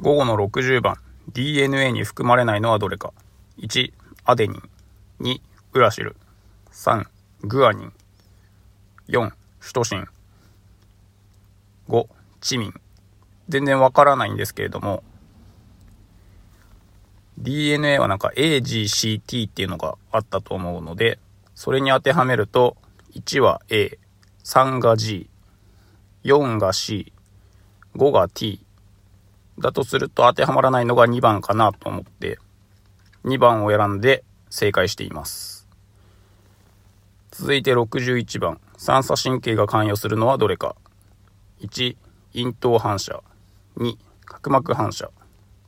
午後の60番 DNA に含まれないのはどれか。1アデニン。2ウラシル。3グアニン。4シュトシン。5チミン。全然わからないんですけれども DNA はなんか AGCT っていうのがあったと思うのでそれに当てはめると1は A、3が G、4が C、5が T だとすると当てはまらないのが2番かなと思って2番を選んで正解しています。続いて61番、三叉神経が関与するのはどれか。1、咽頭反射。2、角膜反射。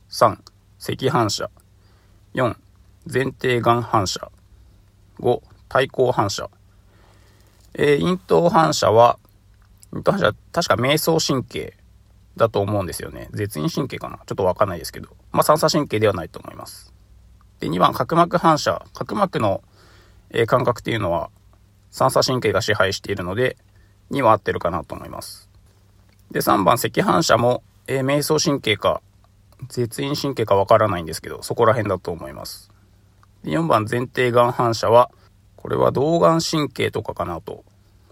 3、赤反射。4、前庭眼反射。5、対向反射。えー、咽頭反射は、咽頭反射確か瞑想神経だと思うんですよね。絶縁神経かな？ちょっとわかんないですけど。まあ、三叉神経ではないと思います。で、2番、角膜反射。角膜の、えー、感覚っていうのは、三叉神経が支配しているので、2は合ってるかなと思います。で、3番、赤反射も、えー、瞑想神経か、絶縁神経かわからないんですけど、そこら辺だと思います。で4番、前庭眼反射は、これは動眼神経とかかなと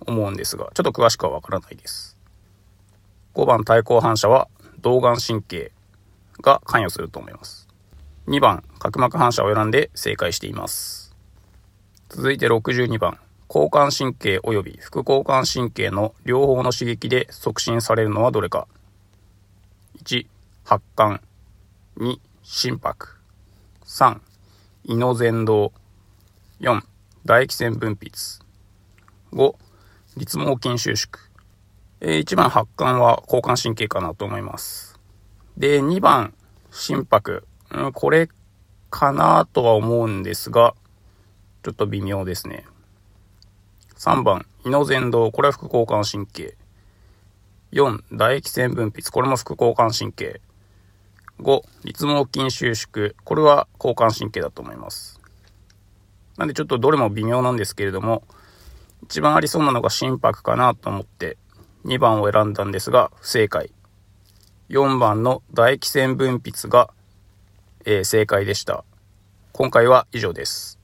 思うんですが、ちょっと詳しくはわからないです。番、対向反射は、動眼神経が関与すると思います。2番、角膜反射を選んで正解しています。続いて62番、交感神経及び副交感神経の両方の刺激で促進されるのはどれか。1、発汗。2、心拍。3、胃の前動。4、唾液腺分泌。5、立毛筋収縮。えー、1番発汗は交感神経かなと思います。で、2番心拍。うん、これかなとは思うんですが、ちょっと微妙ですね。3番、胃の前動。これは副交感神経。4、唾液腺分泌。これも副交感神経。5、立毛筋収縮。これは交感神経だと思います。なんでちょっとどれも微妙なんですけれども、一番ありそうなのが心拍かなと思って2番を選んだんですが、不正解。4番の唾液腺分泌がえー、正解でした。今回は以上です。